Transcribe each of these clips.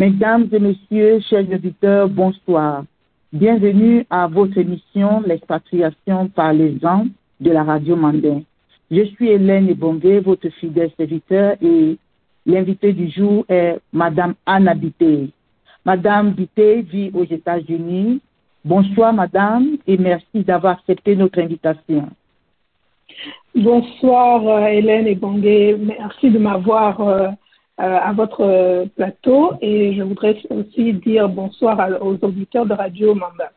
Mesdames et messieurs, chers auditeurs, bonsoir. Bienvenue à votre émission L'expatriation par les gens de la radio Mandin. Je suis Hélène Ebongue, votre fidèle serviteur et l'invité du jour est Madame Anna Bité. Madame Bité vit aux États-Unis. Bonsoir Madame et merci d'avoir accepté notre invitation. Bonsoir euh, Hélène Ebongue, merci de m'avoir euh, à votre plateau et je voudrais aussi dire bonsoir aux auditeurs de Radio Manda.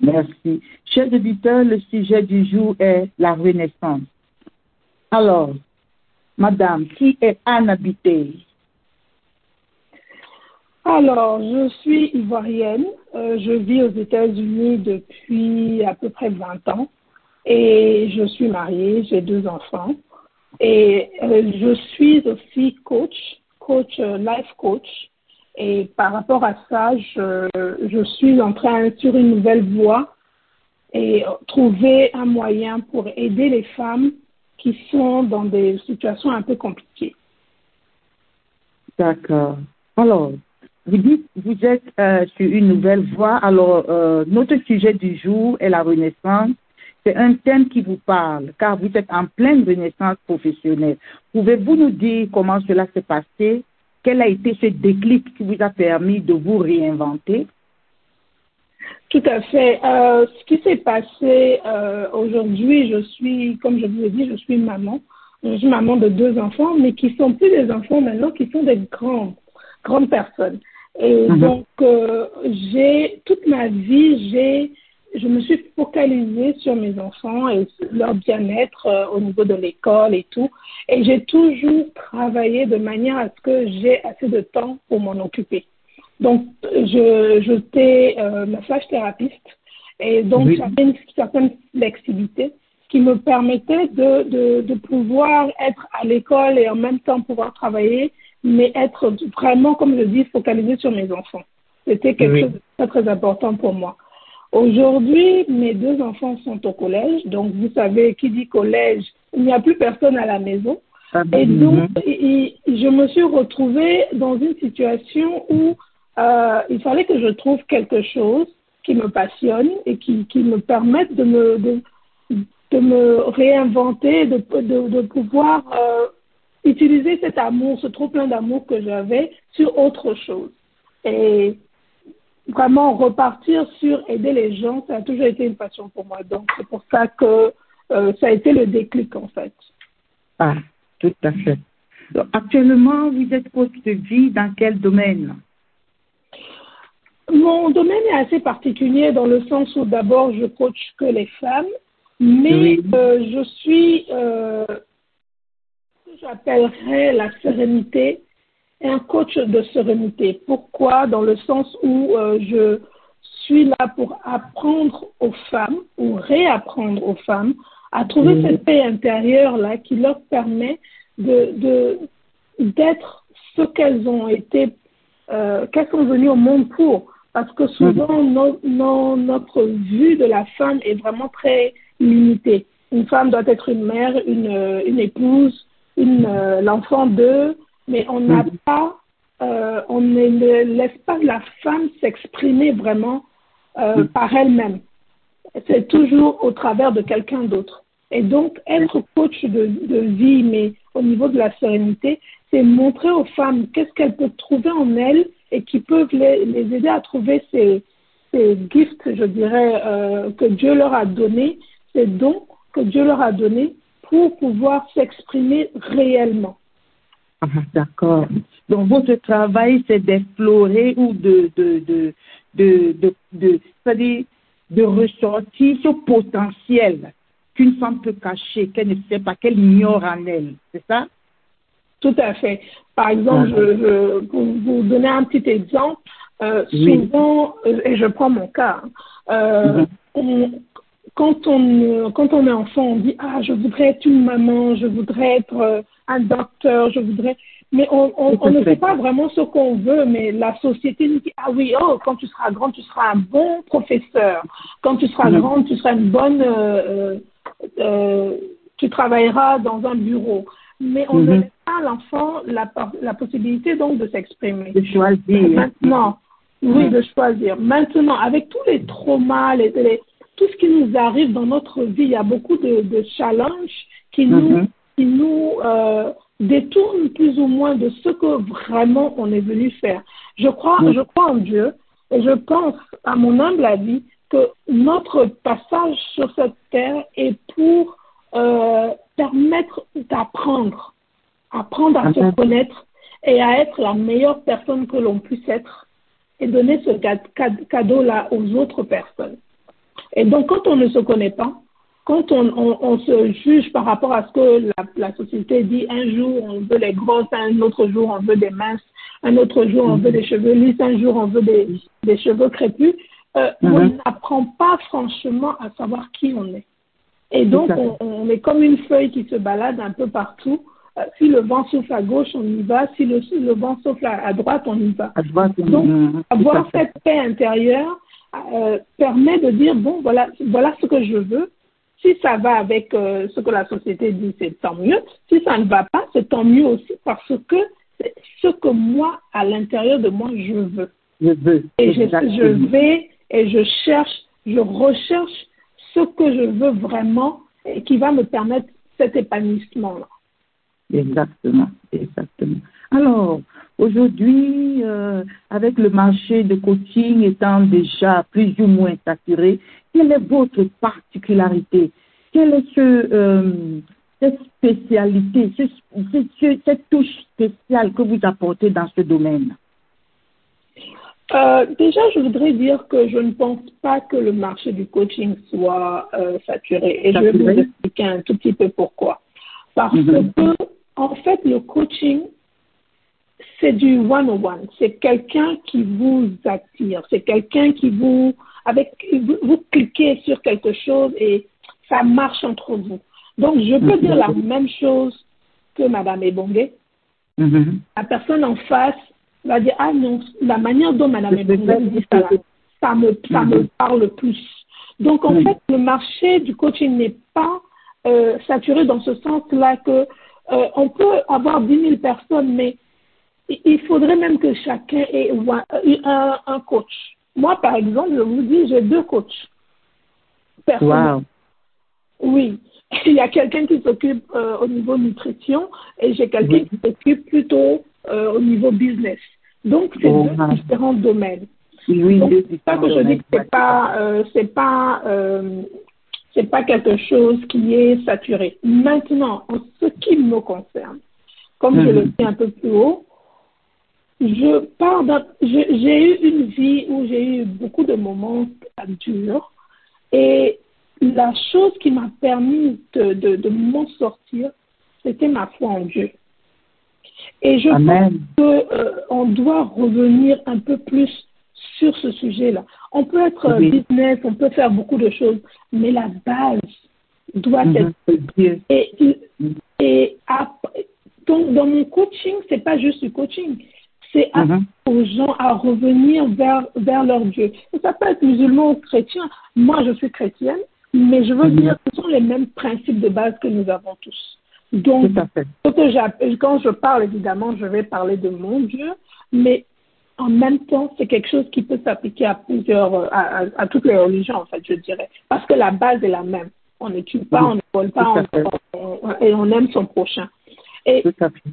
Merci. Chers auditeurs, le sujet du jour est la Renaissance. Alors, Madame, qui est Anna Bité Alors, je suis ivoirienne. Euh, je vis aux États-Unis depuis à peu près 20 ans et je suis mariée, j'ai deux enfants. Et euh, je suis aussi coach, coach, euh, life coach. Et par rapport à ça, je, suis en train sur une nouvelle voie et trouver un moyen pour aider les femmes qui sont dans des situations un peu compliquées. D'accord. Alors, vous dites vous êtes euh, sur une nouvelle voie. Alors, notre sujet du jour est la renaissance c'est un thème qui vous parle, car vous êtes en pleine renaissance professionnelle. Pouvez-vous nous dire comment cela s'est passé? Quel a été ce déclic qui vous a permis de vous réinventer? Tout à fait. Euh, ce qui s'est passé euh, aujourd'hui, je suis, comme je vous ai dit, je suis maman. Je suis maman de deux enfants, mais qui sont plus des enfants maintenant, qui sont des grandes, grandes personnes. Et mhm. donc, euh, j'ai toute ma vie, j'ai je me suis focalisée sur mes enfants et leur bien-être euh, au niveau de l'école et tout. Et j'ai toujours travaillé de manière à ce que j'ai assez de temps pour m'en occuper. Donc, je, j'étais euh, massage thérapeute et donc j'avais une certaine flexibilité qui me permettait de, de, de pouvoir être à l'école et en même temps pouvoir travailler, mais être vraiment, comme je dis, focalisée sur mes enfants. C'était quelque chose de très, très important pour moi. Aujourd'hui, mes deux enfants sont au collège. Donc, vous savez, qui dit collège, il n'y a plus personne à la maison. Ah, et donc, je me suis retrouvée dans une situation où euh, il fallait que je trouve quelque chose qui me passionne et qui, qui me permette de me, de, de me réinventer, de, de, de pouvoir euh, utiliser cet amour, ce trop plein d'amour que j'avais sur autre chose. Et vraiment repartir sur aider les gens, ça a toujours été une passion pour moi. Donc, c'est pour ça que euh, ça a été le déclic, en fait. Ah, tout à fait. Donc, actuellement, vous êtes coach de vie dans quel domaine? Mon domaine est assez particulier dans le sens où d'abord, je coach que les femmes, mais euh, je suis, euh, j'appellerais la sérénité un coach de sérénité. Pourquoi? Dans le sens où euh, je suis là pour apprendre aux femmes ou réapprendre aux femmes à trouver cette paix intérieure là qui leur permet de d'être ce qu'elles ont été, euh, qu'elles sont venues au monde pour. Parce que souvent, notre vue de la femme est vraiment très limitée. Une femme doit être une mère, une, une épouse, une, euh, l'enfant d'eux, mais on n'a mhm. pas, euh, on ne laisse pas la femme s'exprimer vraiment euh, mhm. par elle-même. C'est toujours au travers de quelqu'un d'autre. Et donc, être coach de, de, vie, mais au niveau de la sérénité, c'est montrer aux femmes qu'est-ce qu'elles peuvent trouver en elles et qui peuvent les, les aider à trouver ces, ces gifts, je dirais, euh, que Dieu leur a donnés, ces dons que Dieu leur a donnés pour pouvoir s'exprimer réellement. Ah, d'accord. Donc, votre travail, c'est d'explorer ou de, de, de, de, de, de c'est-à-dire de ressortir ce potentiel qu'une femme peut cacher, qu'elle ne sait pas, qu'elle ignore en elle. C'est ça? Tout à fait. Par exemple, ah. je, je, pour vous donner un petit exemple, euh, souvent, euh, et je prends mon cas, euh, mm-hmm. quand, on, quand on est enfant, on dit Ah, je voudrais être une maman, je voudrais être un docteur, je voudrais. Mais on, on, ne sait pas vraiment ce qu'on veut, mais la société nous dit, ah oui, oh, quand tu seras grand, tu seras un bon professeur. Quand tu seras grand, grande, tu seras une bonne, euh, euh, tu travailleras dans un bureau. mais on ne laisse pas à l'enfant la, la possibilité donc de s'exprimer. De choisir. Maintenant, oui, de choisir. Maintenant, avec tous les traumas, les, tout ce qui nous arrive dans notre vie, il y a beaucoup de, de challenges qui nous, qui nous euh, détournent plus ou moins de ce que vraiment on est venu faire. Je crois, je crois en Dieu et je pense, à mon humble avis, que notre passage sur cette terre est pour euh, permettre d'apprendre, apprendre à se connaître et à être la meilleure personne que l'on puisse être et donner ce cadeau-là aux autres personnes. Et donc, quand on ne se connaît pas, quand on, on, on se juge par rapport à ce que la, la, société dit, un jour on veut les grosses, un autre jour on veut des minces, un autre jour on veut des cheveux lisses, un jour on veut des, des cheveux crépus, euh, on n'apprend pas franchement à savoir qui on est. Et donc, on, on, est comme une feuille qui se balade un peu partout. Euh, si le vent souffle à gauche, on y va. Si le, le vent souffle à, à, droite, on y va. À droite, donc, avoir cette paix intérieure euh, permet de dire, bon, voilà, voilà ce que je veux. Si ça va avec euh, ce que la société dit, c'est tant mieux. Si ça ne va pas, c'est tant mieux aussi parce que c'est ce que moi, à l'intérieur de moi, je veux. Je veux. Et je, je vais et je cherche, je recherche ce que je veux vraiment et qui va me permettre cet épanouissement-là. Exactement, exactement. Alors, aujourd'hui, euh, avec le marché de coaching étant déjà plus ou moins saturé, quelle est votre particularité? Quelle est ce, euh, cette spécialité, ce, ce, cette touche spéciale que vous apportez dans ce domaine? Euh, déjà, je voudrais dire que je ne pense pas que le marché du coaching soit euh, saturé. Et saturé. je vais vous expliquer un tout petit peu pourquoi. Parce mm -hmm. que, en fait, le coaching, c'est du one-on-one. C'est quelqu'un qui vous attire. C'est quelqu'un qui vous, avec, vous, vous, cliquez sur quelque chose et ça marche entre vous. Donc, je peux mm -hmm. dire la même chose que Madame Ebongue. Mm -hmm. La personne en face va dire ah non la manière dont Madame Ebongue dit ça ça me ça me parle plus donc en fait le marché du coaching n'est pas euh, saturé dans ce sens-là que euh, on peut avoir 10 000 personnes mais il faudrait même que chacun ait un, un coach moi par exemple je vous dis j'ai deux coachs wow. oui il y a quelqu'un qui s'occupe euh, au niveau nutrition et j'ai quelqu'un oui. qui s'occupe plutôt euh, au niveau business. Donc, c'est Oh, deux différents domaines. Oui, Donc, deux c'est ça que je dis que c'est pas, euh, c'est pas, c'est pas quelque chose qui est saturé. Maintenant, en ce qui me concerne, comme je le Mhm. dis un peu plus haut, je pars d'un- je- j'ai eu une vie où j'ai eu beaucoup de moments durs et la chose qui m'a permis de, de, de m'en sortir, c'était ma foi en Dieu. Et je Amen. pense qu'on doit revenir un peu plus sur ce sujet-là. On peut être euh, Oui. business, on peut faire beaucoup de choses, mais la base doit Mhm. être Dieu. et, donc, dans mon coaching, c'est pas juste du coaching, c'est Mhm. apprendre aux gens à revenir vers, vers leur Dieu. Et ça peut être musulman ou chrétien. Moi, je suis chrétienne, mais je veux Mhm. dire que ce sont les mêmes principes de base que nous avons tous. Donc, ce que quand je parle, évidemment, je vais parler de mon Dieu, mais en même temps, c'est quelque chose qui peut s'appliquer à plusieurs, euh, à, à, à toutes les religions, en fait, je dirais. Parce que la base est la même. On ne tue pas, Oui, on ne vole pas, on- on- et on aime son prochain. Et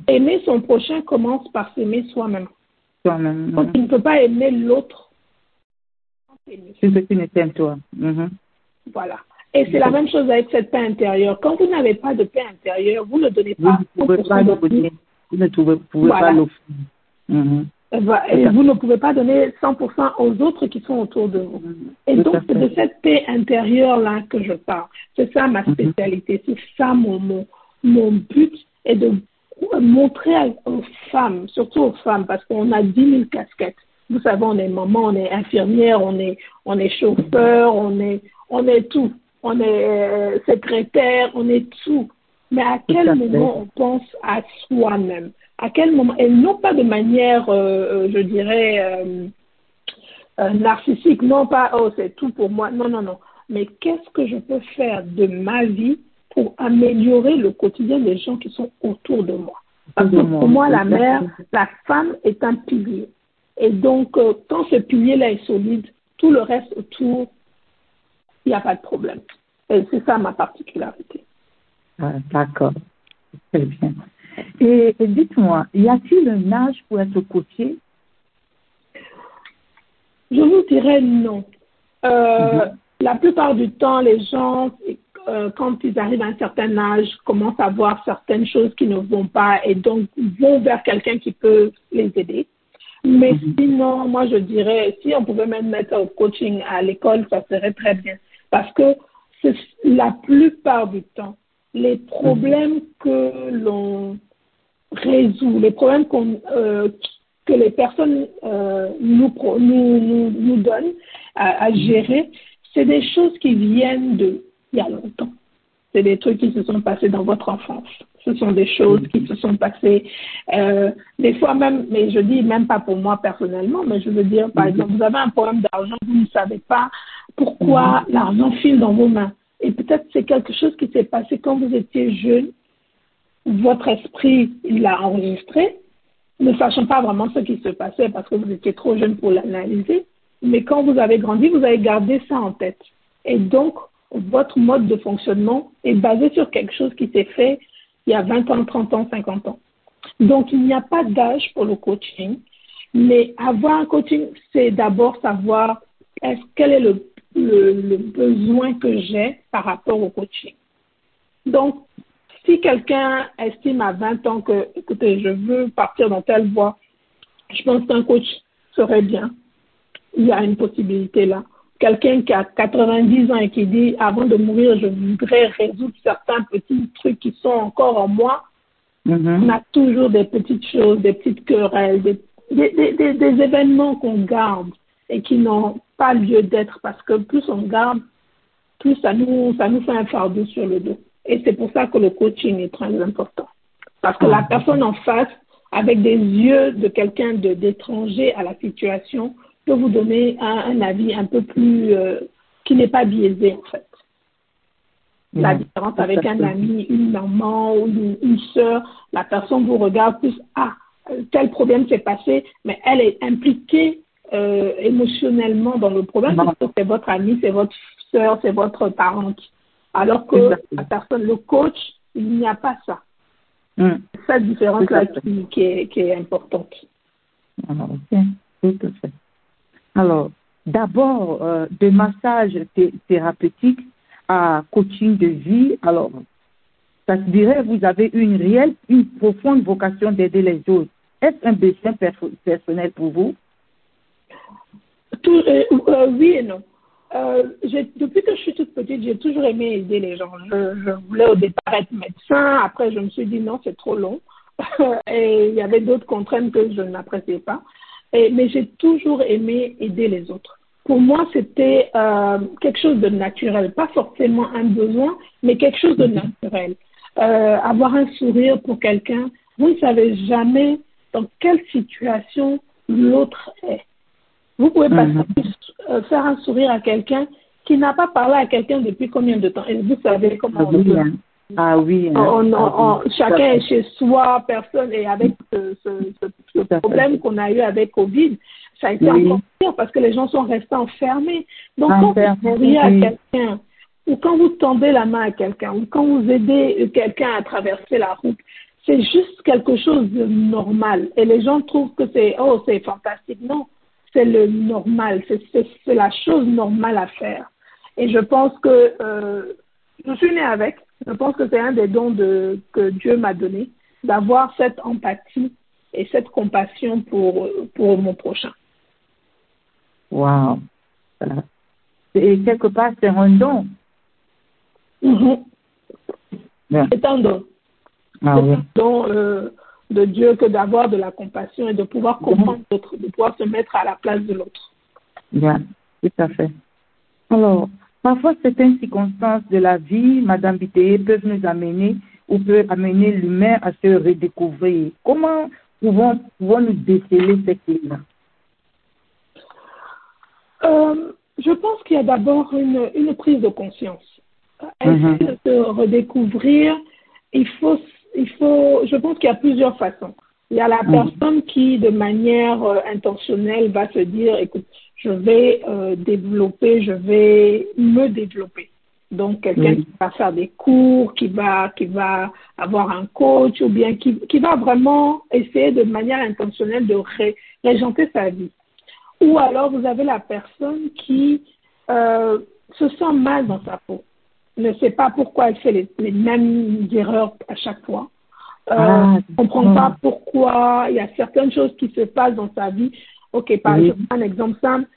aimer son prochain commence par s'aimer soi-même. Donc, Mhm. tu ne peux pas aimer l'autre. C'est ce qui ne t'aime toi. Mhm. Voilà. Et c'est la même chose avec cette paix intérieure. Quand vous n'avez pas de paix intérieure, vous ne donnez Vous pas ne pouvez pas 100% le de vous. Vous ne pouvez, pouvez Voilà. pas l'offrir. Et vous ne pouvez pas donner 100% aux autres qui sont autour de vous. Et donc, c'est de cette paix intérieure-là que je parle. C'est ça ma spécialité. C'est ça mon, mon, mon but est de montrer aux femmes, surtout aux femmes, parce qu'on a 10 000 casquettes. Vous savez, on est maman, on est infirmière, on est, on est chauffeur, on est, on est tout. On est euh, secrétaire, on est tout. Mais à Tout quel fait. moment on pense à soi-même? À quel moment? Et non pas de manière, euh, euh, je dirais, euh, narcissique, non pas oh c'est tout pour moi, non non non, mais qu'est-ce que je peux faire de ma vie pour améliorer le quotidien des gens qui sont autour de moi. Parce que pour moi, la mère, la femme est un pilier. Et donc, euh, quand ce pilier-là est solide, tout le reste autour, il n'y a pas de problème. Et c'est ça ma particularité. Ah, D'accord. Très bien. Et, et dites-moi, y a-t-il un âge pour être coaché Je vous dirais non. Euh, Mhm. La plupart du temps, les gens, euh, quand ils arrivent à un certain âge, commencent à voir certaines choses qui ne vont pas et donc vont vers quelqu'un qui peut les aider. Mais Mhm. sinon, moi, je dirais, si on pouvait même mettre au coaching à l'école, ça serait très bien. Parce que la plupart du temps, les problèmes que l'on résout, les problèmes qu'on, euh, que les personnes euh, nous, nous, nous, nous donnent à, à gérer, c'est des choses qui viennent de il y a longtemps. C'est des trucs qui se sont passés dans votre enfance. Ce sont des choses qui se sont passées, euh, des fois même, mais je dis même pas pour moi personnellement, mais je veux dire, par Mhm. exemple, vous avez un problème d'argent, vous ne savez pas pourquoi l'argent file dans vos mains. Et peut-être c'est quelque chose qui s'est passé quand vous étiez jeune, votre esprit il l'a enregistré, ne sachant pas vraiment ce qui se passait parce que vous étiez trop jeune pour l'analyser. Mais quand vous avez grandi, vous avez gardé ça en tête. Et donc, votre mode de fonctionnement est basé sur quelque chose qui s'est fait il y a 20 ans, 30 ans, 50 ans. Donc, il n'y a pas d'âge pour le coaching. Mais avoir un coaching, c'est d'abord savoir quel est le besoin que j'ai par rapport au coaching. Donc, si quelqu'un estime à 20 ans que, écoutez, je veux partir dans telle voie, je pense qu'un coach serait bien. Il y a une possibilité là. Quelqu'un qui a 90 ans et qui dit, avant de mourir, je voudrais résoudre certains petits trucs qui sont encore en moi, Mhm. on a toujours des petites choses, des petites querelles, des, des, des, des- des événements qu'on garde et qui n'ont pas lieu d'être parce que plus on garde, plus ça nous, ça nous fait un fardeau sur le dos. Et c'est pour ça que le coaching est très important. Parce que la Ah. personne en face, avec des yeux de quelqu'un d'étranger à la situation, peut vous donner un, un avis un peu plus, euh, qui n'est pas biaisé en fait. La différence avec un ami, une maman ou une, une sœur, la personne vous regarde plus, ah, tel problème s'est passé, mais elle est impliquée euh, émotionnellement dans le problème Non. parce que c'est votre ami, c'est votre sœur, c'est votre parente. Alors que Exactement. la personne, le coach, il n'y a pas ça. C'est cette différence-là qui, qui, est, qui est importante. Alors, ok, tout à fait. Alors, d'abord, euh, de massage thé- thérapeutique à coaching de vie. Alors, ça se dirait, vous avez une réelle, une profonde vocation d'aider les autres. Est-ce un besoin perso- personnel pour vous? Euh, euh, oui et non. Euh, depuis que je suis toute petite, j'ai toujours aimé aider les gens. Je, je voulais au départ être médecin. Après, je me suis dit non, c'est trop long. et il y avait d'autres contraintes que je n'appréciais pas. Et, mais j'ai toujours aimé aider les autres. Pour moi, c'était euh, quelque chose de naturel, pas forcément un besoin, mais quelque chose de naturel. Euh, avoir un sourire pour quelqu'un, vous ne savez jamais dans quelle situation l'autre est. Vous pouvez pas Mhm. euh, faire un sourire à quelqu'un qui n'a pas parlé à quelqu'un depuis combien de temps? Et vous savez comment Ah on. Ah oui. hein. On- on- Ah on- chacun est chez soi, personne, et avec ce, ce, ce- ce Tout à fait. problème qu'on a eu avec Covid, ça a été Oui. encore pire parce que les gens sont restés enfermés. Donc, quand vous souriez à oui. quelqu'un, ou quand vous tendez la main à quelqu'un, ou quand vous aidez quelqu'un à traverser la route, c'est juste quelque chose de normal. Et les gens trouvent que c'est, oh, c'est fantastique. Non, c'est le normal, c'est la chose normale à faire. Et je pense que euh, je suis née avec. Je pense que c'est un des dons de, que Dieu m'a donné, d'avoir cette empathie et cette compassion pour, pour mon prochain. Wow. Voilà. Et quelque part, c'est un don. Mhm. Bien. C'est un don. Ah c'est oui. un don euh, de Dieu que d'avoir de la compassion et de pouvoir comprendre l'autre, de pouvoir se mettre à la place de l'autre. Bien, tout à fait. Alors, parfois certaines circonstances de la vie, Madame Biteye, peuvent nous amener ou peuvent amener l'humain à se redécouvrir. Comment pouvons, pouvons-nous déceler ces clés-là? Euh, je pense qu'il y a d'abord une, une prise de conscience. essayer de se redécouvrir, il faut, il faut, je pense qu'il y a plusieurs façons. Il y a la personne qui, de manière euh, intentionnelle, va se dire, écoute, je vais euh, développer, je vais me développer. Donc, quelqu'un qui va faire des cours, qui va, qui va avoir un coach ou bien qui, qui va vraiment essayer de manière intentionnelle de ré, régenter sa vie. Ou alors, vous avez la personne qui euh, se sent mal dans sa peau, ne sait pas pourquoi elle fait les, les mêmes erreurs à chaque fois euh, ah, ne comprend pas pourquoi il y a certaines choses qui se passent dans sa vie. Ok, par exemple, un exemple simple,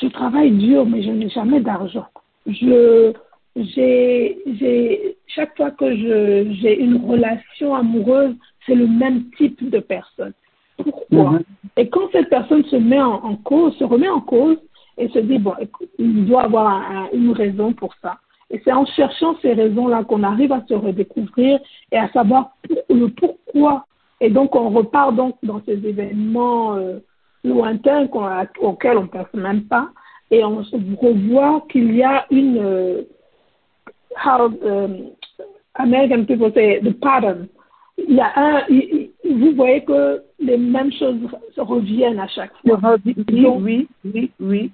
je travaille dur, mais je n'ai jamais d'argent. Je, j'ai, j'ai, chaque fois que je, j'ai une relation amoureuse, c'est le même type de personne. Pourquoi mhm. Et quand cette personne se met en, cause, se remet en cause et se dit, bon, écoute, il doit avoir une raison pour ça. Et c'est en cherchant ces raisons-là qu'on arrive à se redécouvrir et à savoir le pourquoi. Et donc, on repart donc dans ces événements euh, lointains auxquels on ne pense même pas. Et on se revoit qu'il y a une, euh, how um, American people say, the pattern. Il y a un, vous voyez que les mêmes choses reviennent à chaque fois. Oui, oui, oui.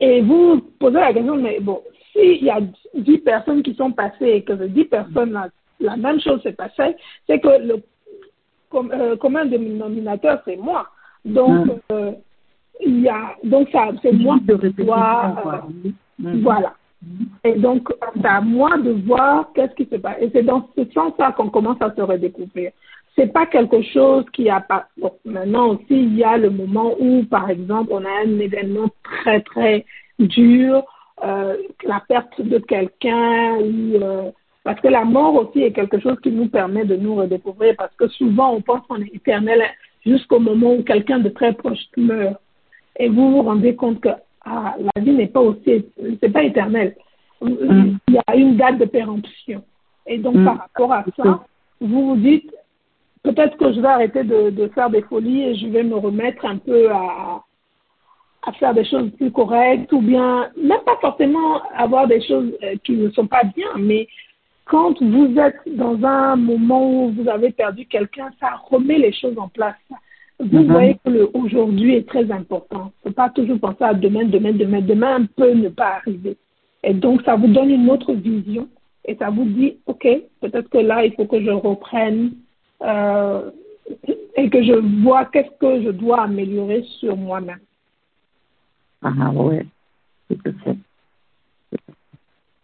Et vous posez la question, mais bon, s'il y a 10 personnes qui sont passées et que ces 10 personnes, la, la même chose s'est passée, c'est que le comme, euh, commun dénominateur, c'est moi. Donc, mm. euh, il y a, donc ça, c'est moi de voir, euh, mm. voilà. Mm. Et donc, c'est à moi de voir qu'est-ce qui se passe. Et c'est dans ce sens-là qu'on commence à se redécouvrir. C'est pas quelque chose qui a pas. Bon, maintenant aussi, il y a le moment où, par exemple, on a un événement très très dur euh, la perte de quelqu'un euh, parce que la mort aussi est quelque chose qui nous permet de nous redécouvrir parce que souvent on pense qu'on est éternel jusqu'au moment où quelqu'un de très proche meurt et vous vous rendez compte que ah, la vie n'est pas aussi c'est pas éternel mm. il y a une date de péremption et donc mm. par rapport à ça vous vous dites peut-être que je vais arrêter de, de faire des folies et je vais me remettre un peu à, à faire des choses plus correctes ou bien même pas forcément avoir des choses euh, qui ne sont pas bien, mais quand vous êtes dans un moment où vous avez perdu quelqu'un, ça remet les choses en place. Vous mm-hmm. voyez que le aujourd'hui est très important. Il ne faut pas toujours penser à demain, demain, demain. Demain peut ne pas arriver. Et donc, ça vous donne une autre vision et ça vous dit, OK, peut-être que là, il faut que je reprenne euh, et que je vois qu'est-ce que je dois améliorer sur moi-même. Ah ouais, tout à fait.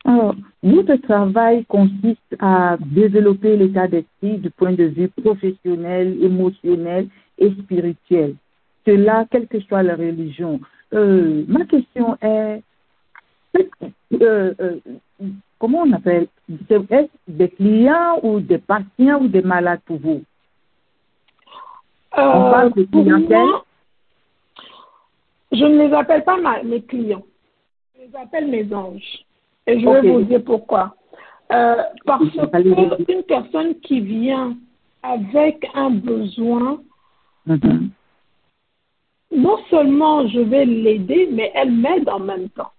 Alors, votre travail consiste à développer l'état d'esprit du point de vue professionnel, émotionnel et spirituel. Cela, quelle que soit la religion. Euh, ma question est, euh, euh, comment on appelle Est-ce des clients ou des patients ou des malades pour vous? On parle de clientèle je ne les appelle pas mes clients. Je les appelle mes anges. Et je vais vous dire pourquoi. Euh, parce qu'une personne qui vient avec un besoin, mm-hmm. non seulement je vais l'aider, mais elle m'aide en même temps.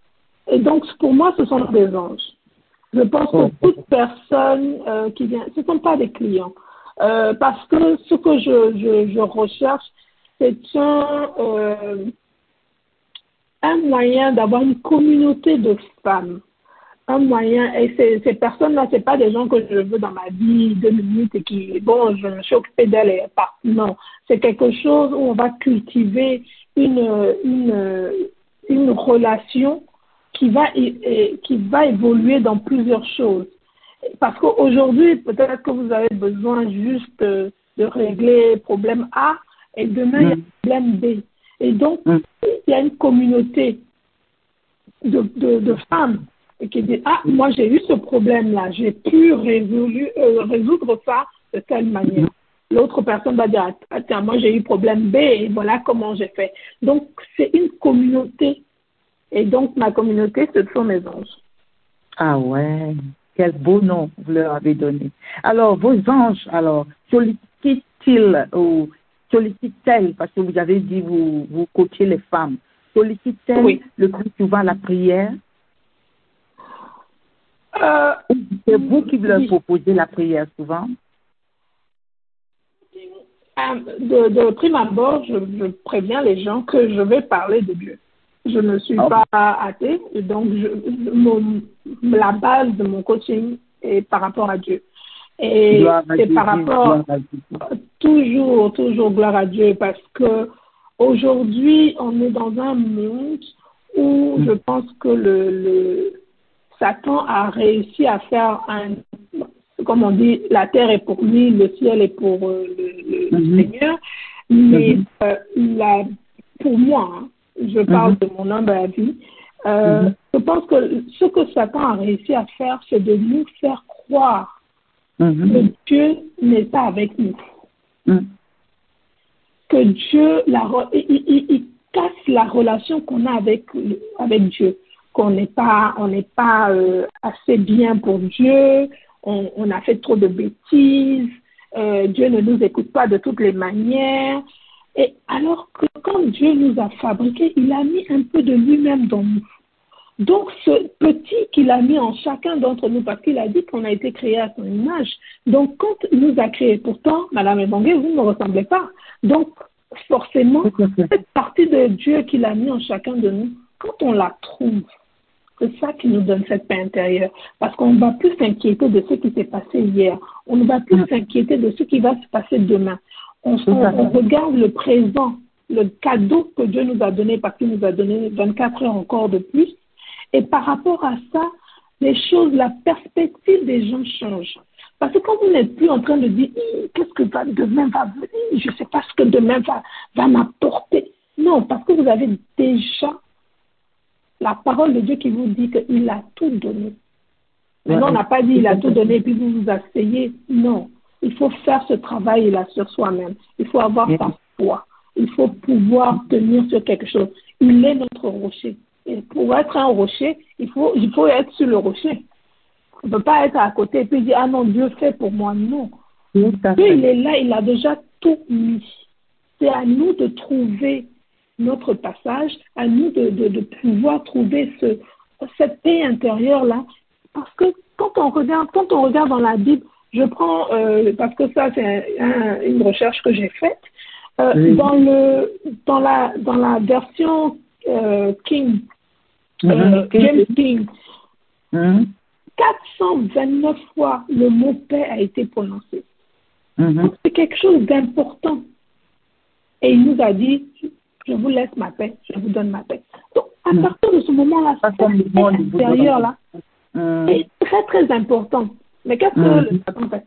Et donc, pour moi, ce sont des anges. Je pense que toute personne euh, qui vient, ce ne sont pas des clients. Euh, parce que ce que je, je, je recherche, c'est un, un moyen d'avoir une communauté de femmes. Un moyen, et ces, ces personnes-là, c'est pas des gens que je veux dans ma vie deux minutes et qui, bon, je me suis occupée d'elles et pas. Non. C'est quelque chose où on va cultiver une, une, une relation qui va, qui va évoluer dans plusieurs choses. Parce qu'aujourd'hui, peut-être que vous avez besoin juste de régler problème A et demain, il y a mm. problème B. Et donc, mm. il y a une communauté de, de, de femmes qui disent Ah, moi j'ai eu ce problème-là, j'ai pu résolu, euh, résoudre ça de telle manière. L'autre personne va dire Tiens, moi j'ai eu problème B et voilà comment j'ai fait. Donc, c'est une communauté. Et donc, ma communauté, ce sont mes anges. Ah ouais, quel beau nom vous leur avez donné. Alors, vos anges, alors, sollicitent-ils ou sollicite-t-elle, parce que vous avez dit vous, vous coachez les femmes, sollicite-t-elle le plus souvent la prière? C'est vous qui leur proposez la prière souvent? Euh, de, de, prime abord, je, je, préviens les gens que je vais parler de Dieu. Je ne suis pas athée, donc je, mon, la base de mon coaching est par rapport à Dieu. Et c'est par rapport toujours, toujours gloire à Dieu, parce que aujourd'hui, on est dans un monde où je pense que le, le Satan a réussi à faire un, comme on dit, la terre est pour lui, le ciel est pour euh, le, le mhm. Seigneur. Mais mhm. euh, la, pour moi, hein, je parle mhm. de mon humble avis, euh, je pense que ce que Satan a réussi à faire, c'est de nous faire croire que Dieu n'est pas avec nous. Que Dieu, la, il, il, casse la relation qu'on a avec, avec Dieu qu'on n'est pas, on n'est pas euh, assez bien pour Dieu, on, on, a fait trop de bêtises, euh, Dieu ne nous écoute pas de toutes les manières. Et alors que quand Dieu nous a fabriqués, il a mis un peu de lui-même dans nous. Donc, ce petit qu'il a mis en chacun d'entre nous, parce qu'il a dit qu'on a été créé à son image. Donc, quand il nous a créés, pourtant, Madame Evangue, vous ne me ressemblez pas. Donc, forcément, cette partie de Dieu qu'il a mis en chacun de nous, quand on la trouve, c'est ça qui nous donne cette paix intérieure. Parce qu'on ne va plus s'inquiéter de ce qui s'est passé hier. On ne va plus mm. s'inquiéter de ce qui va se passer demain. On, regarde le présent, le cadeau que Dieu nous a donné parce qu'il nous a donné 24 heures encore de plus. Et par rapport à ça, les choses, la perspective des gens change. Parce que quand vous n'êtes plus en train de dire qu'est-ce que demain va venir, je ne sais pas ce que demain va, va m'apporter. Non, parce que vous avez déjà la parole de Dieu qui vous dit qu'il a tout donné. Maintenant, on n'a pas dit il a tout donné et puis vous vous asseyez. Non. Il faut faire ce travail-là sur soi-même. Il faut avoir sa foi. Il faut pouvoir tenir sur quelque chose. Il est notre rocher. Et pour être un rocher, il faut, il faut être sur le rocher. On ne peut pas être à côté et puis dire Ah non, Dieu fait pour moi. Non. Dieu, il est là, il a déjà tout mis. C'est à nous de trouver notre passage, à nous de, de, de pouvoir trouver ce, cette paix intérieure-là. Parce que quand on regarde, quand on regarde dans la Bible, je prends, euh, parce que ça c'est un, une recherche que j'ai faite, euh, dans, le, dans, la, dans la version euh, King, mm-hmm. James King, 429 mm-hmm. fois le mot paix a été prononcé. Mm-hmm. C'est quelque chose d'important. Et il nous a dit, je vous laisse ma paix, je vous donne ma paix. Donc, à mm. partir de ce moment-là, cette intérieur-là mm. est très, très important. Mais qu'est-ce que mm. le Satan fait?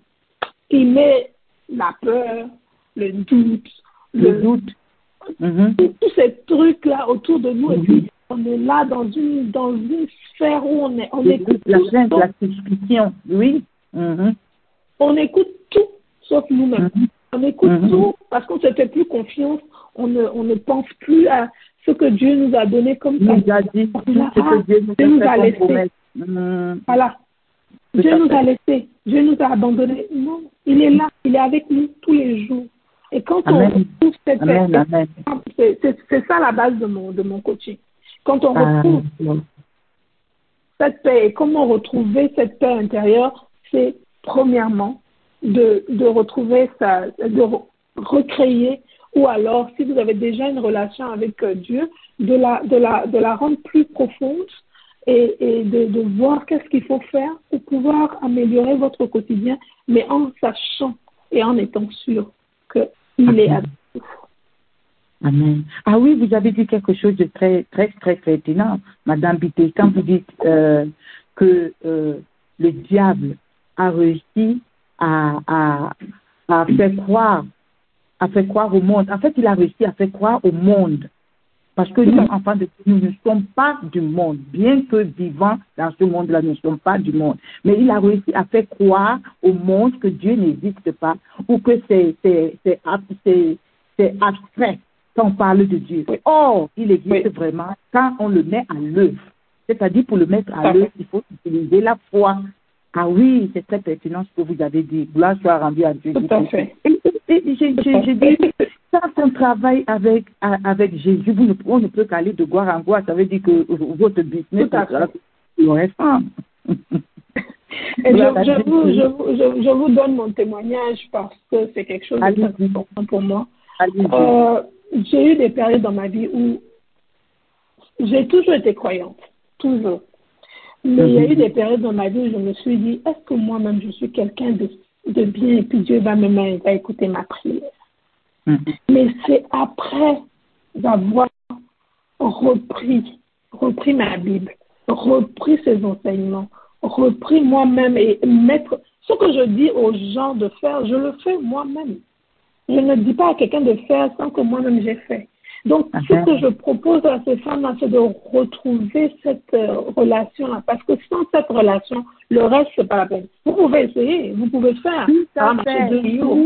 Il met la peur, le doute, le, doute, mm-hmm. tous ces trucs-là autour de nous, et puis mm-hmm. on est là dans une, dans une sphère où on, est, on écoute la tout. la suspicion, oui. Mm-hmm. On écoute tout, sauf nous-mêmes. On écoute tout parce qu'on ne se fait plus confiance on ne, on ne pense plus à ce que Dieu nous a donné comme ça. Nous a dit ce que Dieu nous, a, laissé. Mmh. Voilà. Dieu nous a laissé. Dieu nous a abandonnés. Non, il est là. Il est avec nous tous les jours. Et quand on retrouve cette paix, c'est ça la base de mon, de mon coaching. Quand on retrouve cette paix et comment retrouver cette paix intérieure, c'est premièrement de, de retrouver sa, de recréer ou alors, si vous avez déjà une relation avec euh, Dieu, de la, de la, de la rendre plus profonde et, et de, de voir qu'est-ce qu'il faut faire pour pouvoir améliorer votre quotidien, mais en sachant et en étant sûr qu'il est avec vous. Amen. Ah oui, vous avez dit quelque chose de très, très, très pertinent, Madame Bité, quand vous dites euh, que euh, le diable a réussi à, à, à faire croire a fait croire au monde. En fait, il a réussi à faire croire au monde. Parce que nous, enfants de Dieu, nous ne sommes pas du monde. Bien que vivants dans ce monde-là, nous ne sommes pas du monde. Mais il a réussi à faire croire au monde que Dieu n'existe pas ou que c'est abstrait quand on parle de Dieu. Or, il existe vraiment quand on le met à l'œuvre. C'est-à-dire, pour le mettre à l'œuvre, il faut utiliser la foi. Ah oui, c'est très pertinent ce que vous avez dit. Gloire soit rendue à Dieu. Tout à fait. J'ai dit, quand on travaille avec, avec Jésus, vous ne, on ne peut qu'aller de gloire en gloire. Ça veut dire que votre business, à fait. ressemble. je, vous, je, je, vous, donne mon témoignage parce que c'est quelque chose de très important pour moi. Euh, j'ai eu des périodes dans ma vie où j'ai toujours été croyante, toujours. Mais il y a eu mhm. des périodes dans ma vie où je me suis dit, est-ce que moi-même je suis quelqu'un de, de, bien et puis Dieu va me mettre, va écouter ma prière. Mhm. Mais c'est après avoir repris, repris ma Bible, repris ses enseignements, repris moi-même et mettre ce que je dis aux gens de faire, je le fais moi-même. Je ne dis pas à quelqu'un de faire sans que moi-même j'ai fait. Donc, ce que je propose à ces femmes-là, c'est de retrouver cette euh, relation-là. Parce que sans cette relation, le reste, c'est pas la peine. Vous pouvez essayer, vous pouvez faire. Ça marcher deux jours.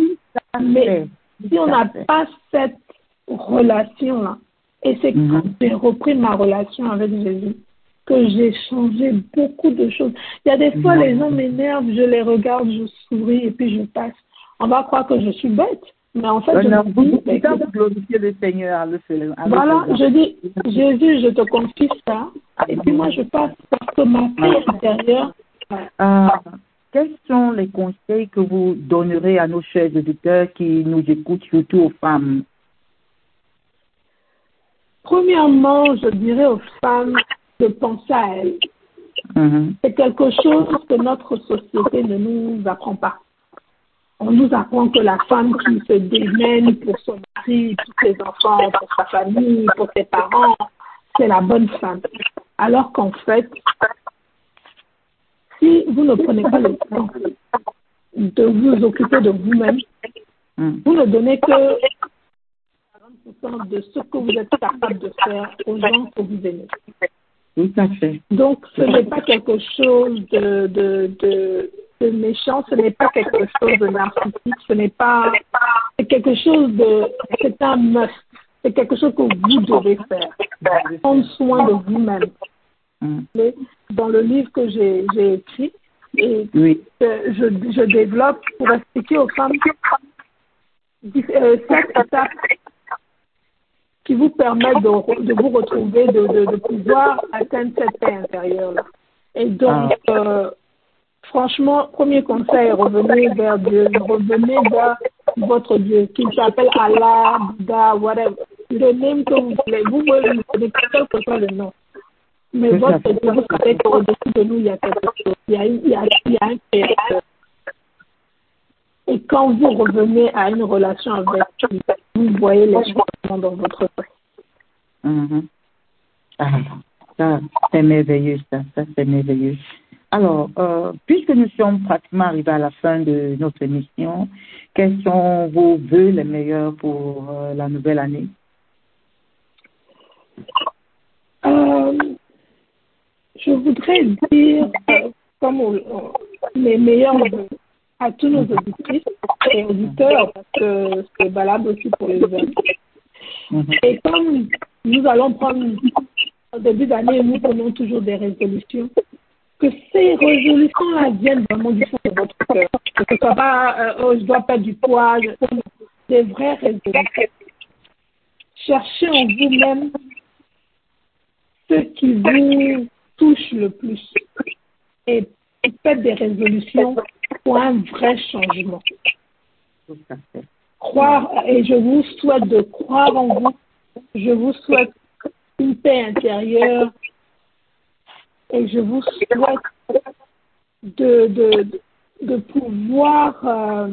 Mais si on n'a pas cette relation-là, et c'est quand mhm. j'ai repris ma relation avec Jésus que j'ai changé beaucoup de choses. Il y a des fois, les gens m'énervent, je les regarde, je souris et puis je passe. On va croire que je suis bête. Mais en fait, je dis, glorifier le Seigneur. Le voilà, je dis, Jésus, je te confie ça. Et puis moi, je passe parce que ma paix intérieure. Euh, quels sont les conseils que vous donnerez à nos chers auditeurs qui nous écoutent, surtout aux femmes? Premièrement, je dirais aux femmes de penser à elles. Mm-hmm. C'est quelque chose que notre société ne nous apprend pas on nous apprend que la femme qui se démène pour son mari, pour ses enfants, pour sa famille, pour ses parents, c'est la bonne femme. Alors qu'en fait, si vous ne prenez pas le temps de vous occuper de vous-même, vous ne donnez que 40% de ce que vous êtes capable de faire aux gens que vous aimez. Donc, ce n'est pas quelque chose de, de méchant, ce n'est pas quelque chose de narcissique, ce n'est pas, c'est quelque chose de, c'est un must, c'est quelque chose que vous devez faire, prendre soin de vous-même. Mm. Dans le livre que j'ai écrit, et je, je, développe pour expliquer aux femmes euh, cette étape qui vous permet de, de vous retrouver, de, de, de, pouvoir atteindre cette paix intérieure-là. Et donc, ah. euh, Franchement, premier conseil, revenez vers Dieu, revenez vers votre Dieu, qu'il s'appelle Allah, Bouddha, whatever. Le nom que vous voulez, vous pouvez lui donner quel que soit le nom. Mais votre Dieu, vous savez qu'au-dessus de nous, il y a quelque chose. Il y a, il y a, il y a un créateur. Et quand vous revenez à une relation avec lui, vous voyez les changements dans votre vie. Mm-hmm. Ah, ça, c'est merveilleux, ça, ça c'est merveilleux. Alors, euh, puisque nous sommes pratiquement arrivés à la fin de notre émission, quels sont vos vœux les meilleurs pour euh, la nouvelle année? Euh, Je voudrais dire, comme les meilleurs vœux à tous nos auditeurs et auditeurs, parce que c'est valable aussi pour les hommes. Mhm. Et comme nous allons prendre, au début d'année, nous prenons toujours des résolutions que ces résolutions-là viennent vraiment du fond de votre cœur. Que ce soit pas, je dois perdre du poids, des vraies résolutions. Cherchez en vous-même ce qui vous touche le plus et faites des résolutions pour un vrai changement. Croire, et je vous souhaite de croire en vous, je vous souhaite une paix intérieure, et je vous souhaite de, pouvoir euh,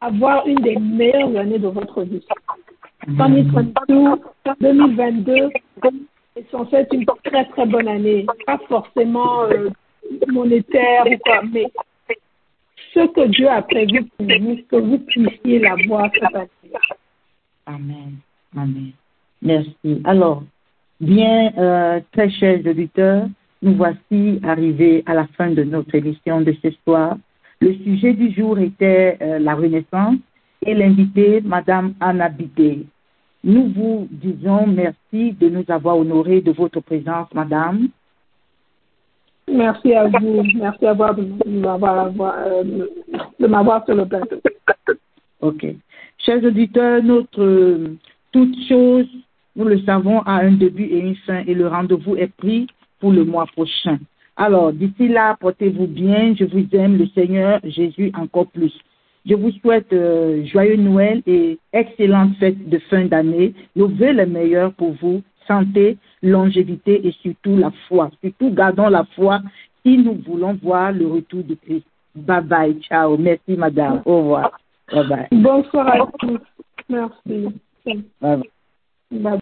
avoir une des meilleures années de votre vie. 2022, 2022 est censé être une très très bonne année. Pas forcément euh, monétaire ou quoi, mais ce que Dieu a prévu pour vous, que vous puissiez l'avoir cette année. Amen. Amen. Merci. Alors, Bien, euh, très chers auditeurs, nous voici arrivés à la fin de notre émission de ce soir. Le sujet du jour était euh, la Renaissance et l'invité, Madame Anna Bidé. Nous vous disons merci de nous avoir honorés de votre présence, Madame. Merci à vous. Merci à vous de m'avoir, euh, de m'avoir sur le plateau. OK. Chers auditeurs, notre toute chose nous le savons, a un début et une fin et le rendez-vous est pris pour le mois prochain. Alors, d'ici là, portez-vous bien. Je vous aime, le Seigneur Jésus encore plus. Je vous souhaite euh, joyeux Noël et excellente fête de fin d'année. Nous voulons le meilleur pour vous. Santé, longévité et surtout la foi. Surtout gardons la foi si nous voulons voir le retour de Christ. Bye bye, ciao. Merci madame. Au revoir. Bye bye. Bonsoir à tous. Merci. Bye bye. Bye.